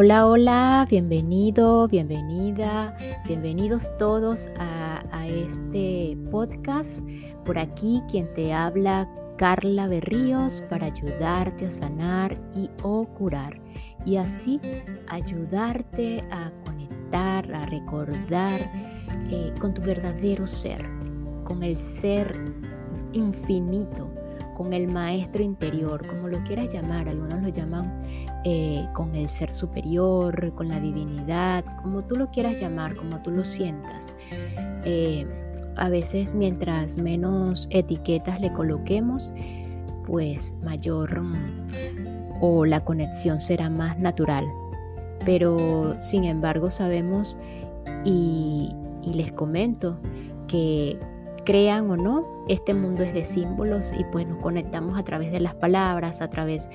Hola, hola, bienvenido, bienvenida, bienvenidos todos a, este podcast. Por aquí quien te habla, Carla Berríos, para ayudarte a sanar y o curar. Y así ayudarte a conectar, a recordar eh, con tu verdadero ser, con el ser infinito, con el maestro interior, como lo quieras llamar, algunos lo llaman eh, con el ser superior, con la divinidad, como tú lo quieras llamar, como tú lo sientas. Eh, a veces mientras menos etiquetas le coloquemos, pues mayor mm, o la conexión será más natural. Pero sin embargo sabemos y, y les comento que crean o no, este mundo es de símbolos y pues nos conectamos a través de las palabras, a través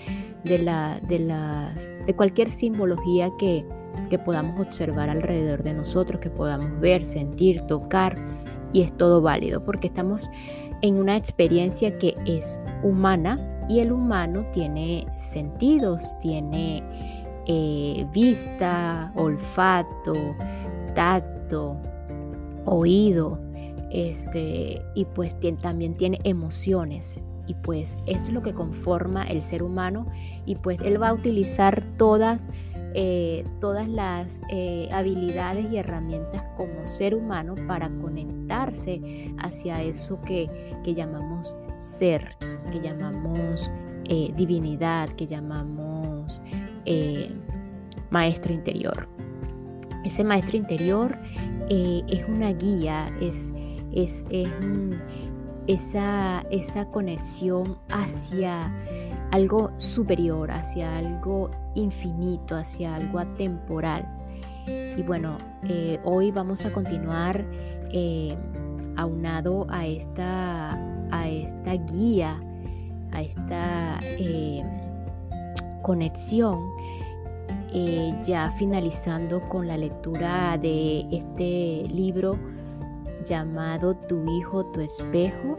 de, la, de, las, de cualquier simbología que, que podamos observar alrededor de nosotros, que podamos ver, sentir, tocar, y es todo válido porque estamos en una experiencia que es humana y el humano tiene sentidos, tiene eh, vista, olfato, tacto, oído, este, y pues también tiene emociones y pues es lo que conforma el ser humano y pues él va a utilizar todas, eh, todas las eh, habilidades y herramientas como ser humano para conectarse hacia eso que, llamamos ser, que llamamos eh, divinidad, que llamamos maestro interior. Ese maestro interior es una guía, es, es, es esa, esa conexión hacia algo superior, hacia algo infinito, hacia algo atemporal. Y bueno, eh, hoy vamos a continuar eh, aunado a esta, a esta guía, a esta eh, conexión, ya finalizando con la lectura de este libro llamado Tu hijo, tu espejo.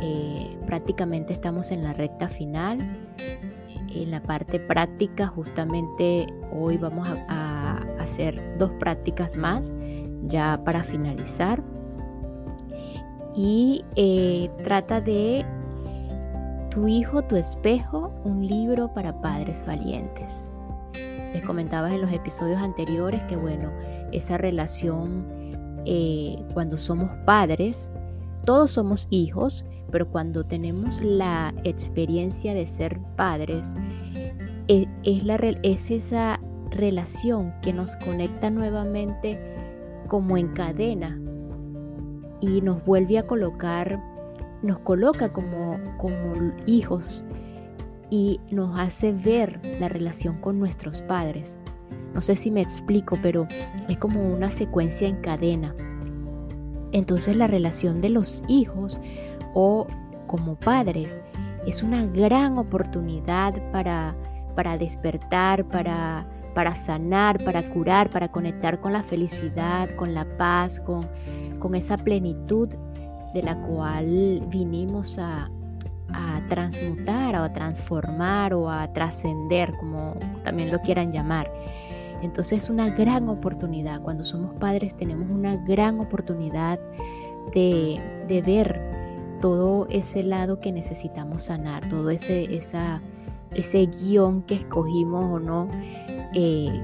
Eh, prácticamente estamos en la recta final. En la parte práctica, justamente hoy vamos a, hacer dos prácticas más ya para finalizar. Y eh, trata de Tu hijo, tu espejo, un libro para padres valientes. Les comentaba en los episodios anteriores que bueno, esa relación eh, cuando somos padres, todos somos hijos, pero cuando tenemos la experiencia de ser padres, e, es, esa relación que nos conecta nuevamente como en cadena y nos vuelve a colocar, nos coloca como hijos y nos hace ver la relación con nuestros padres. No sé si me explico, pero es como una secuencia en cadena. Entonces la relación de los hijos o como padres es una gran oportunidad para, para despertar, para, para sanar, para curar, para conectar con la felicidad, con la paz, con, con esa plenitud de la cual vinimos a, a transmutar o a transformar o a trascender, como también lo quieran llamar. Entonces es una gran oportunidad. Cuando somos padres tenemos una gran oportunidad de, ver todo ese lado que necesitamos sanar, todo ese, esa, ese guion que escogimos o no eh,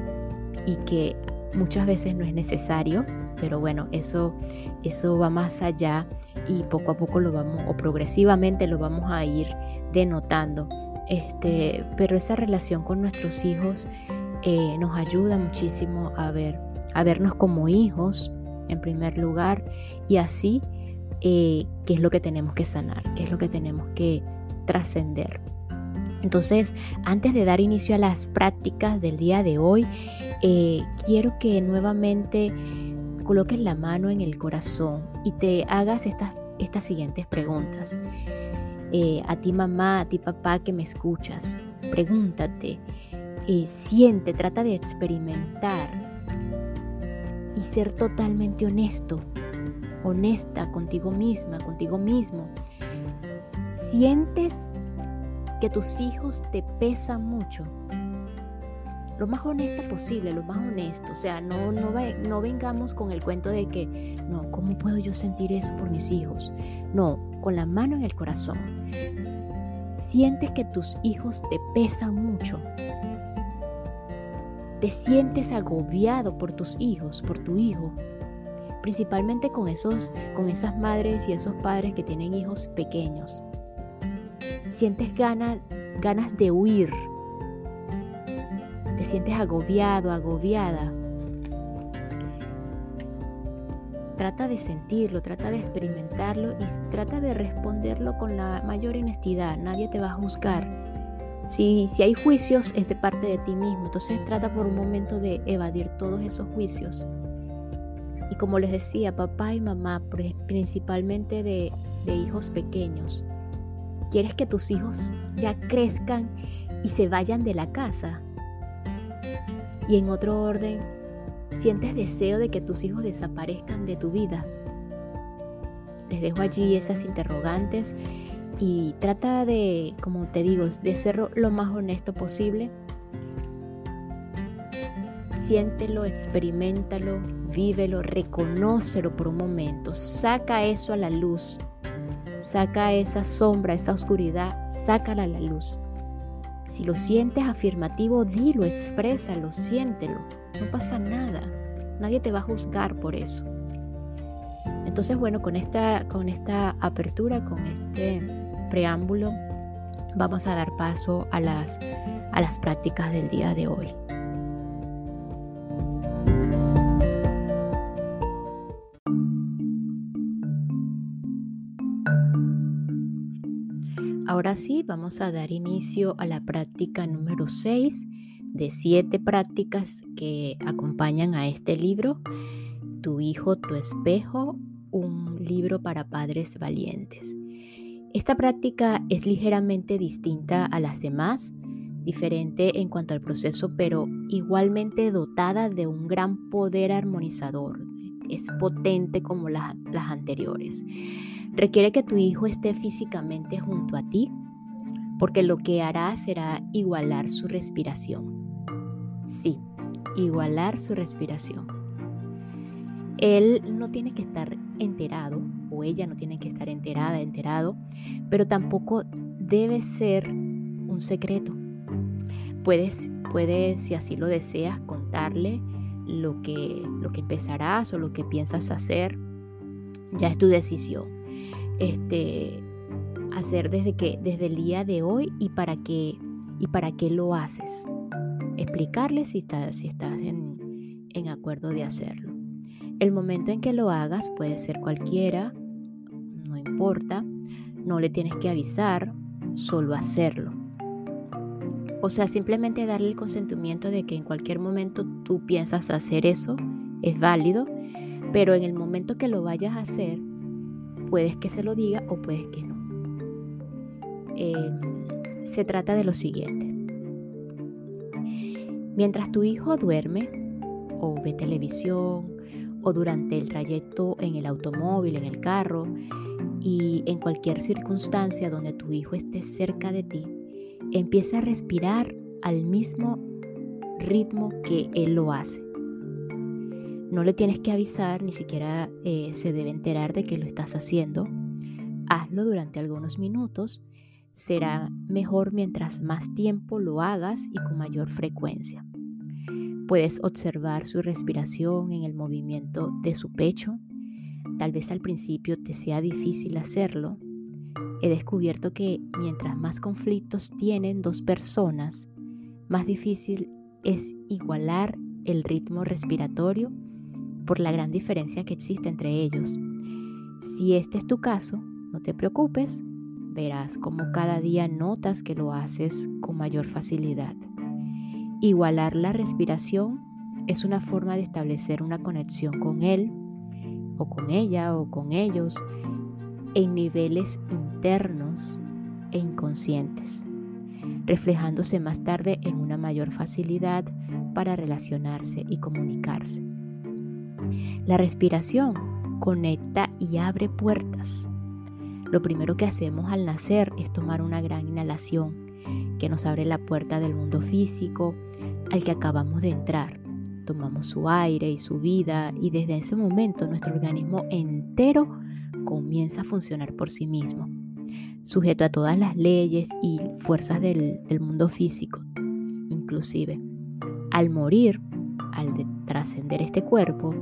y que muchas veces no es necesario, pero bueno, eso, eso va más allá y poco a poco lo vamos, o progresivamente lo vamos a ir denotando. Este, pero esa relación con nuestros hijos eh, nos ayuda muchísimo a ver, a vernos como hijos en primer lugar y así eh, qué es lo que tenemos que sanar, qué es lo que tenemos que trascender. Entonces, antes de dar inicio a las prácticas del día de hoy, eh, quiero que nuevamente coloques la mano en el corazón y te hagas estas, estas siguientes preguntas. a ti mamá, a ti papá que me escuchas, pregúntate, siente, trata de experimentar y ser totalmente honesto, honesta contigo misma, contigo mismo. Sientes que tus hijos te pesan mucho, lo más honesta posible, lo más honesto. O sea, no, no, no vengamos con el cuento de que, no, ¿cómo puedo yo sentir eso por mis hijos? No, con la mano en el corazón. Sientes que tus hijos te pesan mucho. Te sientes agobiado por tus hijos, por tu hijo. Principalmente con, esos, con esas madres y esos padres que tienen hijos pequeños. Sientes ganas, ganas de huir, sientes agobiado, agobiada, trata de sentirlo, trata de experimentarlo y trata de responderlo con la mayor honestidad. Nadie te va a juzgar. Si, si hay juicios, es de parte de ti mismo. Entonces trata por un momento de evadir todos esos juicios. Y como les decía, papá y mamá, principalmente de, de hijos pequeños, quieres que tus hijos ya crezcan y se vayan de la casa. Y en otro orden, sientes deseo de que tus hijos desaparezcan de tu vida. Les dejo allí esas interrogantes y trata de, como te digo, de ser lo más honesto posible. Siéntelo, experimentalo, vívelo, reconócelo por un momento. Saca eso a la luz. Saca esa sombra, esa oscuridad, sácala a la luz. Si lo sientes afirmativo, dilo, exprésalo, siéntelo. No pasa nada. Nadie te va a juzgar por eso. Entonces, bueno, con esta, con esta apertura, con este preámbulo, vamos a dar paso a las, a las prácticas del día de hoy. Ahora sí, vamos a dar inicio a la práctica número 6 de 7 prácticas que acompañan a este libro, Tu hijo, tu espejo, un libro para padres valientes. Esta práctica es ligeramente distinta a las demás, diferente en cuanto al proceso, pero igualmente dotada de un gran poder armonizador. Es potente como las, las anteriores. Requiere que tu hijo esté físicamente junto a ti, porque lo que hará será igualar su respiración. Sí, igualar su respiración. Él no tiene que estar enterado, o ella no tiene que estar enterada, enterado, pero tampoco debe ser un secreto. Puedes, puedes si así lo deseas, contarle lo que, lo que empezarás o lo que piensas hacer. Ya es tu decisión este, hacer desde, que, desde el día de hoy y para qué, y para qué lo haces. Explicarle si, si estás en, en acuerdo de hacerlo. El momento en que lo hagas puede ser cualquiera, no importa, no le tienes que avisar, solo hacerlo. O sea, simplemente darle el consentimiento de que en cualquier momento tú piensas hacer eso, es válido, pero en el momento que lo vayas a hacer, Puedes que se lo diga o puedes que no. Em, se trata de lo siguiente. Mientras tu hijo duerme o ve televisión o durante el trayecto en el automóvil, en el carro y en cualquier circunstancia donde tu hijo esté cerca de ti, empieza a respirar al mismo ritmo que él lo hace. No le tienes que avisar, ni siquiera eh, se debe enterar de que lo estás haciendo. Hazlo durante algunos minutos. Será mejor mientras más tiempo lo hagas y con mayor frecuencia. Puedes observar su respiración en el movimiento de su pecho. Tal vez al principio te sea difícil hacerlo. He descubierto que mientras más conflictos tienen dos personas, más difícil es igualar el ritmo respiratorio por la gran diferencia que existe entre ellos. Si este es tu caso, no te preocupes, verás cómo cada día notas que lo haces con mayor facilidad. Igualar la respiración es una forma de establecer una conexión con él o con ella o con ellos en niveles internos e inconscientes, reflejándose más tarde en una mayor facilidad para relacionarse y comunicarse. La respiración conecta y abre puertas. Lo primero que hacemos al nacer es tomar una gran inhalación que nos abre la puerta del mundo físico, al que acabamos de entrar. Tomamos su aire y su vida y desde ese momento nuestro organismo entero comienza a funcionar por sí mismo, sujeto a todas las leyes y fuerzas del, mundo físico. Inclusive, al morir, al trascender este cuerpo,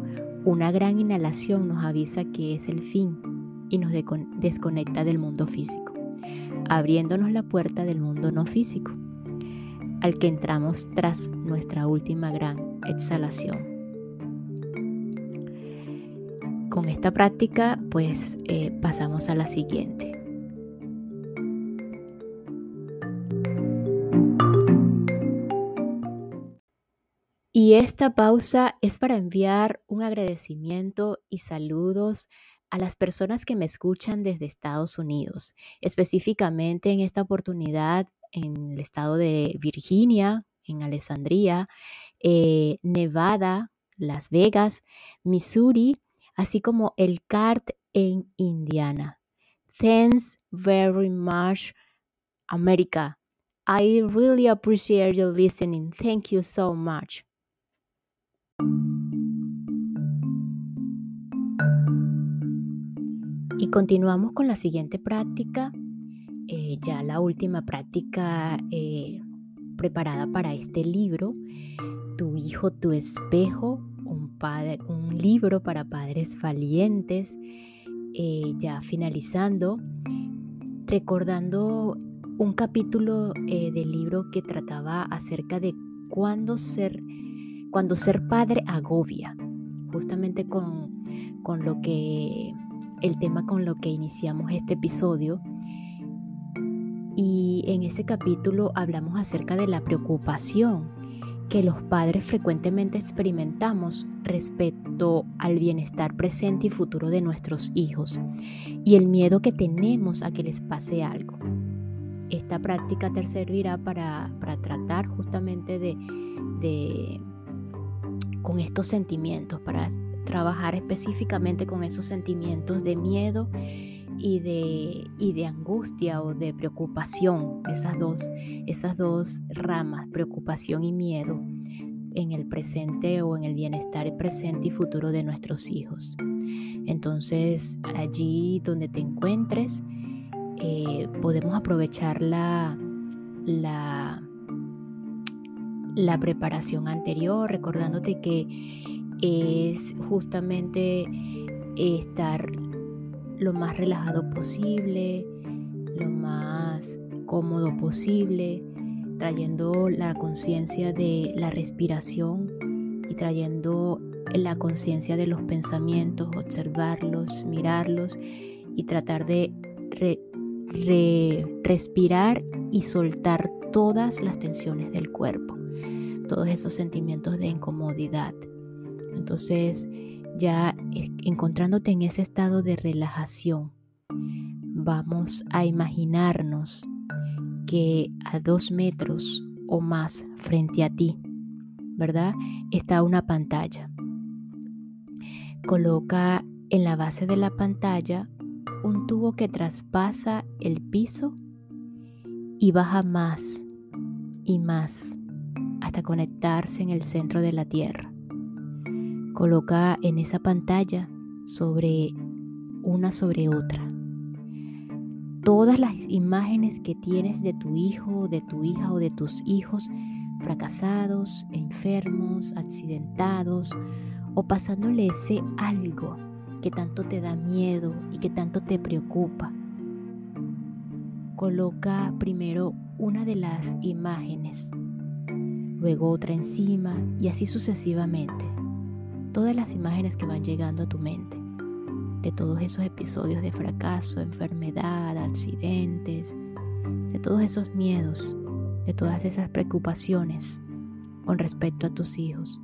una gran inhalación nos avisa que es el fin y nos desconecta del mundo físico, abriéndonos la puerta del mundo no físico, al que entramos tras nuestra última gran exhalación. Con esta práctica, pues eh, pasamos a la siguiente. Y esta pausa es para enviar un agradecimiento y saludos a las personas que me escuchan desde Estados Unidos, específicamente en esta oportunidad en el estado de Virginia, en Alessandria, eh, Nevada, Las Vegas, Missouri, así como el CART en Indiana. Thanks very much, America. I really appreciate your listening. Thank you so much. Y continuamos con la siguiente práctica, eh, ya la última práctica eh, preparada para este libro, Tu hijo, tu espejo, un, padre, un libro para padres valientes, eh, ya finalizando, recordando un capítulo del libro que trataba acerca de cuándo ser cuando ser padre agobia, justamente con, con lo que, el tema con lo que iniciamos este episodio. Y en ese capítulo hablamos acerca de la preocupación que los padres frecuentemente experimentamos respecto al bienestar presente y futuro de nuestros hijos y el miedo que tenemos a que les pase algo. Esta práctica te servirá para, para tratar justamente de, de con estos sentimientos, para trabajar específicamente con esos sentimientos de miedo y de, y de angustia o de preocupación, esas dos, esas dos ramas, preocupación y miedo en el presente o en el bienestar presente y futuro de nuestros hijos. Entonces, allí donde te encuentres, eh, podemos aprovechar la, la, la preparación anterior, recordándote que es justamente estar lo más relajado posible, lo más cómodo posible, trayendo la conciencia de la respiración y trayendo la conciencia de los pensamientos, observarlos, mirarlos y tratar de respirar y soltar todas las tensiones del cuerpo todos esos sentimientos de incomodidad. Entonces, ya encontrándote en ese estado de relajación, vamos a imaginarnos que a dos metros o más frente a ti, ¿verdad? Está una pantalla. Coloca en la base de la pantalla un tubo que traspasa el piso y baja más y más hasta conectarse en el centro de la Tierra. Coloca en esa pantalla sobre una sobre otra todas las imágenes que tienes de tu hijo, de tu hija o de tus hijos fracasados, enfermos, accidentados o pasándole ese algo que tanto te da miedo y que tanto te preocupa. Coloca primero una de las imágenes luego otra encima y así sucesivamente. Todas las imágenes que van llegando a tu mente, de todos esos episodios de fracaso, enfermedad, accidentes, de todos esos miedos, de todas esas preocupaciones con respecto a tus hijos.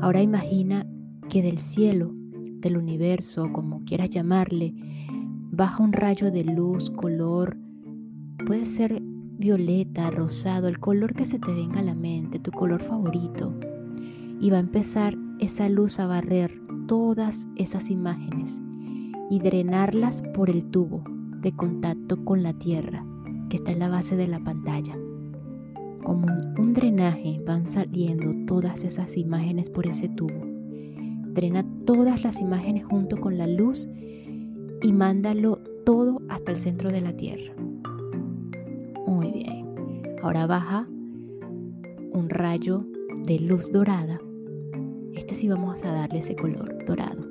Ahora imagina que del cielo, del universo, como quieras llamarle, baja un rayo de luz, color, puede ser violeta, rosado, el color que se te venga a la mente, tu color favorito. Y va a empezar esa luz a barrer todas esas imágenes y drenarlas por el tubo de contacto con la tierra que está en la base de la pantalla, como un, drenaje van saliendo todas esas imágenes por ese tubo. Drena todas las imágenes junto con la luz y mándalo todo hasta el centro de la tierra. Muy bien. Ahora baja un rayo de luz dorada. Este sí vamos a darle ese color dorado.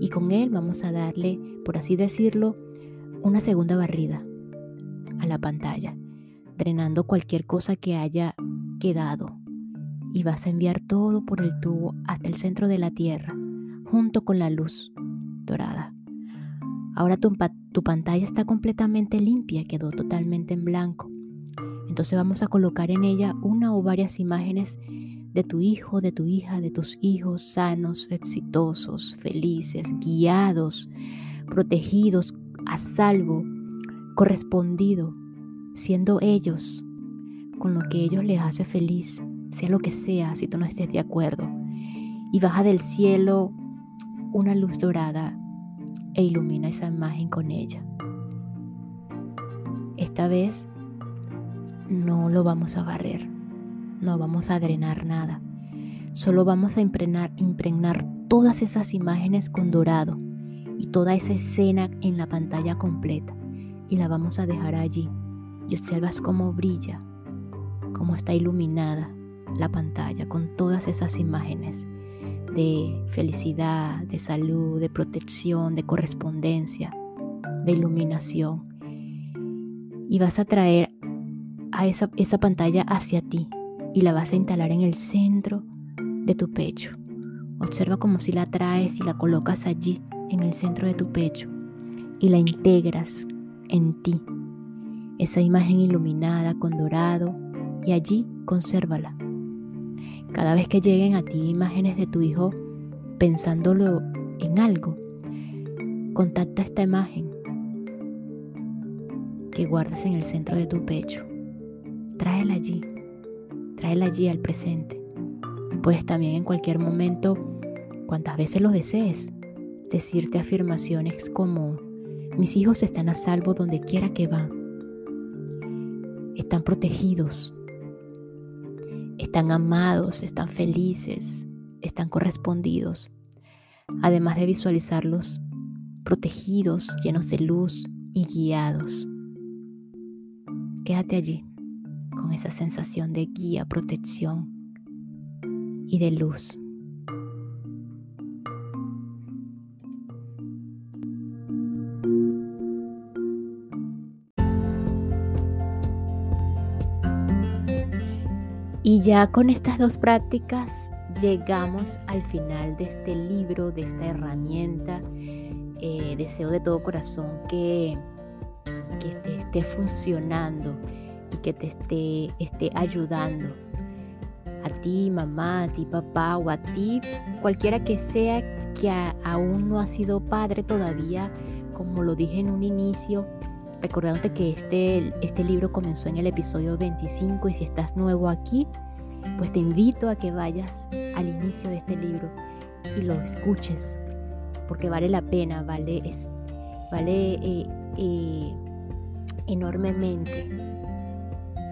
Y con él vamos a darle, por así decirlo, una segunda barrida a la pantalla, drenando cualquier cosa que haya quedado. Y vas a enviar todo por el tubo hasta el centro de la Tierra, junto con la luz dorada. Ahora tu, tu pantalla está completamente limpia, quedó totalmente en blanco. Entonces vamos a colocar en ella una o varias imágenes de tu hijo, de tu hija, de tus hijos sanos, exitosos, felices, guiados, protegidos, a salvo, correspondido, siendo ellos con lo que ellos les hace feliz, sea lo que sea, si tú no estés de acuerdo. Y baja del cielo una luz dorada e ilumina esa imagen con ella. Esta vez no lo vamos a barrer, no vamos a drenar nada. Solo vamos a impregnar, impregnar todas esas imágenes con dorado y toda esa escena en la pantalla completa y la vamos a dejar allí. Y observas cómo brilla, cómo está iluminada la pantalla con todas esas imágenes de felicidad, de salud, de protección, de correspondencia, de iluminación. Y vas a traer a esa, esa pantalla hacia ti y la vas a instalar en el centro de tu pecho. Observa como si la traes y la colocas allí, en el centro de tu pecho, y la integras en ti. Esa imagen iluminada con dorado, y allí consérvala. Cada vez que lleguen a ti imágenes de tu hijo pensándolo en algo, contacta esta imagen que guardas en el centro de tu pecho. Tráela allí, tráela allí al presente. Puedes también en cualquier momento, cuantas veces lo desees, decirte afirmaciones como, mis hijos están a salvo donde quiera que van, están protegidos, están amados, están felices, están correspondidos, además de visualizarlos protegidos, llenos de luz y guiados. Quédate allí con esa sensación de guía, protección y de luz. Y ya con estas dos prácticas llegamos al final de este libro, de esta herramienta. Eh, deseo de todo corazón que, que te esté funcionando y que te esté, esté ayudando. A ti, mamá, a ti, papá, o a ti, cualquiera que sea que aún no ha sido padre todavía, como lo dije en un inicio, recordándote que este, este libro comenzó en el episodio 25 y si estás nuevo aquí, pues te invito a que vayas al inicio de este libro y lo escuches, porque vale la pena, vale, es, vale eh, eh, enormemente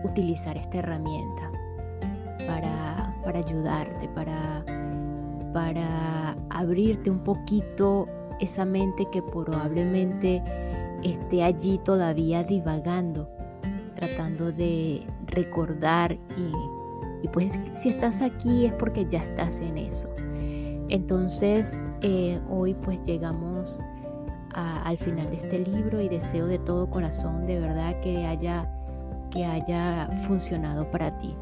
utilizar esta herramienta para, para ayudarte, para, para abrirte un poquito esa mente que probablemente esté allí todavía divagando, tratando de recordar y, pues si estás aquí es porque ya estás en eso. Entonces eh, hoy pues llegamos al final de este libro y deseo de todo corazón de verdad que haya, que haya funcionado para ti.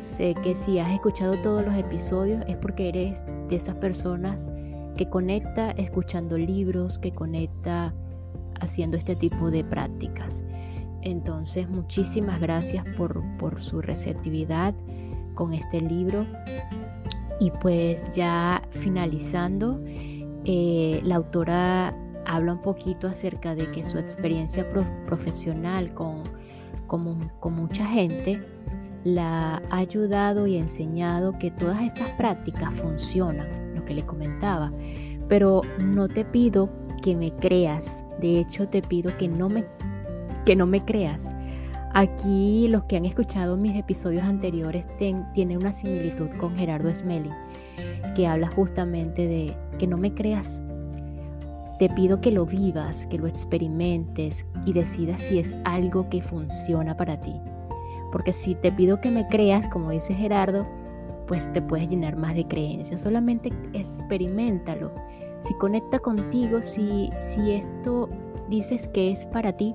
Sé que si has escuchado todos los episodios es porque eres de esas personas que conecta escuchando libros, que conecta haciendo este tipo de prácticas. Entonces, muchísimas gracias por, su receptividad con este libro. Y pues ya finalizando, eh, la autora habla un poquito acerca de que su experiencia profesional con, con mucha gente la ha ayudado y enseñado que todas estas prácticas funcionan, lo que le comentaba. Pero no te pido que me creas de hecho, te pido que no me, que no me creas. Aquí los que han escuchado mis episodios anteriores tienen una similitud con Gerardo Smelling, que habla justamente de que no me creas. Te pido que lo vivas, que lo experimentes y decidas si es algo que funciona para ti. Porque si te pido que me creas, como dice Gerardo, pues te puedes llenar más de creencias. Solamente experimentalo. Si conecta contigo, si, si esto dices que es para ti,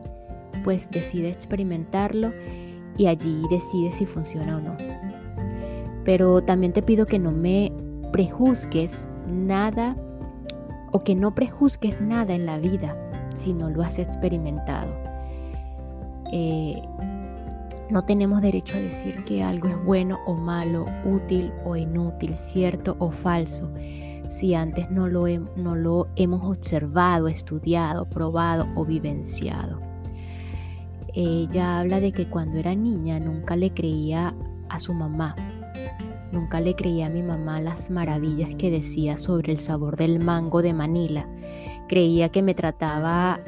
pues decide experimentarlo y allí decide si funciona o no. Pero también te pido que no me prejuzgues nada o que no prejuzgues nada en la vida si no lo has experimentado. Eh, no tenemos derecho a decir que algo es bueno o malo, útil o inútil, cierto o falso, si antes no lo, hemos observado, estudiado, probado o vivenciado. Ella habla de que cuando era niña nunca le creía a su mamá, nunca le creía a mi mamá las maravillas que decía sobre el sabor del mango de Manila. Creía que me trataba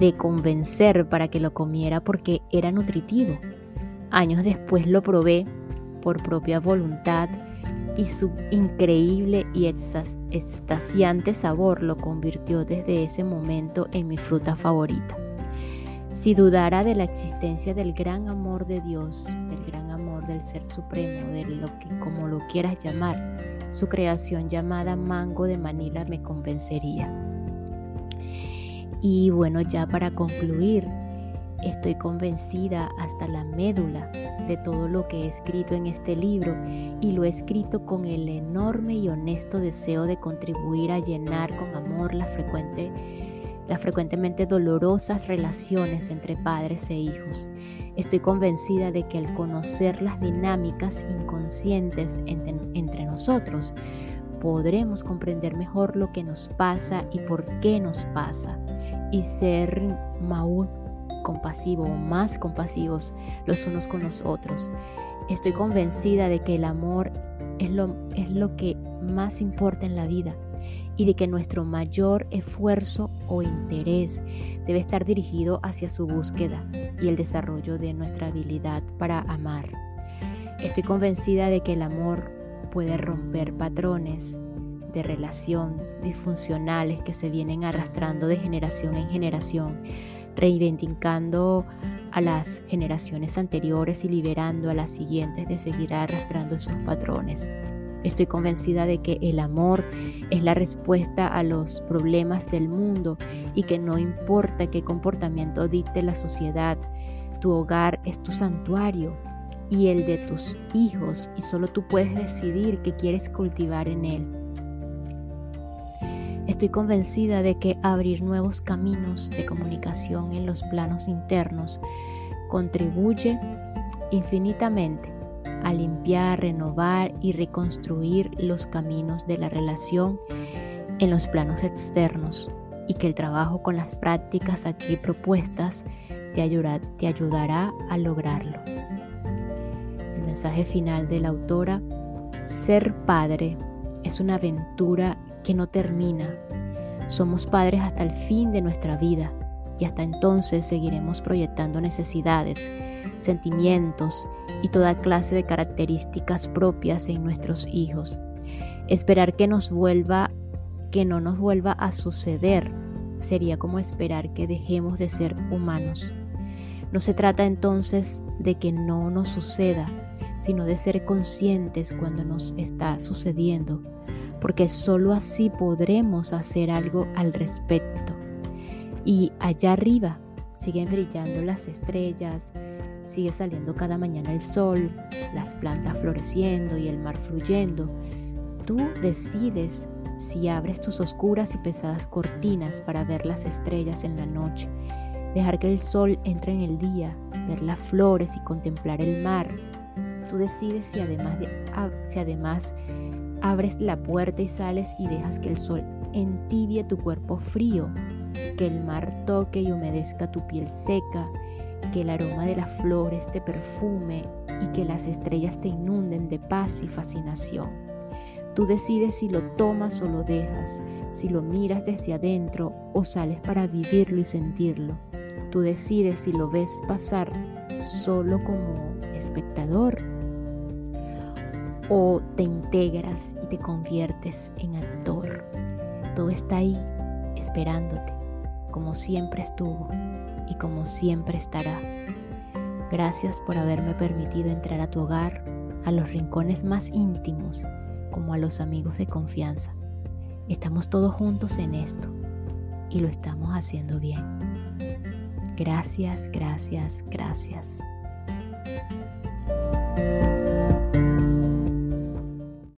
de convencer para que lo comiera porque era nutritivo. Años después lo probé por propia voluntad y su increíble y extasiante sabor lo convirtió desde ese momento en mi fruta favorita. Si dudara de la existencia del gran amor de Dios, del gran amor del Ser Supremo, de lo que como lo quieras llamar, su creación llamada Mango de Manila me convencería. Y bueno, ya para concluir, estoy convencida hasta la médula de todo lo que he escrito en este libro y lo he escrito con el enorme y honesto deseo de contribuir a llenar con amor las frecuentemente dolorosas relaciones entre padres e hijos. Estoy convencida de que al conocer las dinámicas inconscientes entre, nosotros, podremos comprender mejor lo que nos pasa y por qué nos pasa y ser más compasivo o más compasivos los unos con los otros. Estoy convencida de que el amor es lo, es lo que más importa en la vida y de que nuestro mayor esfuerzo o interés debe estar dirigido hacia su búsqueda y el desarrollo de nuestra habilidad para amar. Estoy convencida de que el amor puede romper patrones de relación disfuncionales que se vienen arrastrando de generación en generación, reivindicando a las generaciones anteriores y liberando a las siguientes de seguir arrastrando esos patrones. Estoy convencida de que el amor es la respuesta a los problemas del mundo y que no importa qué comportamiento dicte la sociedad, tu hogar es tu santuario y el de tus hijos y solo tú puedes decidir qué quieres cultivar en él. Estoy convencida de que abrir nuevos caminos de comunicación en los planos internos contribuye infinitamente a limpiar, renovar y reconstruir los caminos de la relación en los planos externos y que el trabajo con las prácticas aquí propuestas te, ayudará a lograrlo. El mensaje final de la autora, ser padre es una aventura que no termina. Somos padres hasta el fin de nuestra vida y hasta entonces seguiremos proyectando necesidades, sentimientos y toda clase de características propias en nuestros hijos. Esperar que nos vuelva que no nos vuelva a suceder sería como esperar que dejemos de ser humanos. No se trata entonces de que no nos suceda, sino de ser conscientes cuando nos está sucediendo, porque sólo así podremos hacer algo al respecto. Y allá arriba siguen brillando las estrellas, sigue saliendo cada mañana el sol, las plantas floreciendo y el mar fluyendo. Tú decides si abres tus oscuras y pesadas cortinas para ver las estrellas en la noche, dejar que el sol entre en el día, ver las flores y contemplar el mar. Tú decides si además, si además abres la puerta y sales y dejas que el sol entibie tu cuerpo frío que el mar toque y humedezca tu piel seca, que el aroma de las flores te perfume y que las estrellas te inunden de paz y fascinación. Tú decides si lo tomas o lo dejas, si lo miras desde adentro o sales para vivirlo y sentirlo. Tú decides si lo ves pasar solo como espectador o te integras y te conviertes en actor. Todo está ahí esperándote, como siempre estuvo y como siempre estará. Gracias por haberme permitido entrar a tu hogar, a los rincones más íntimos, como a los amigos de confianza. Estamos todos juntos en esto y lo estamos haciendo bien. Gracias, gracias, gracias.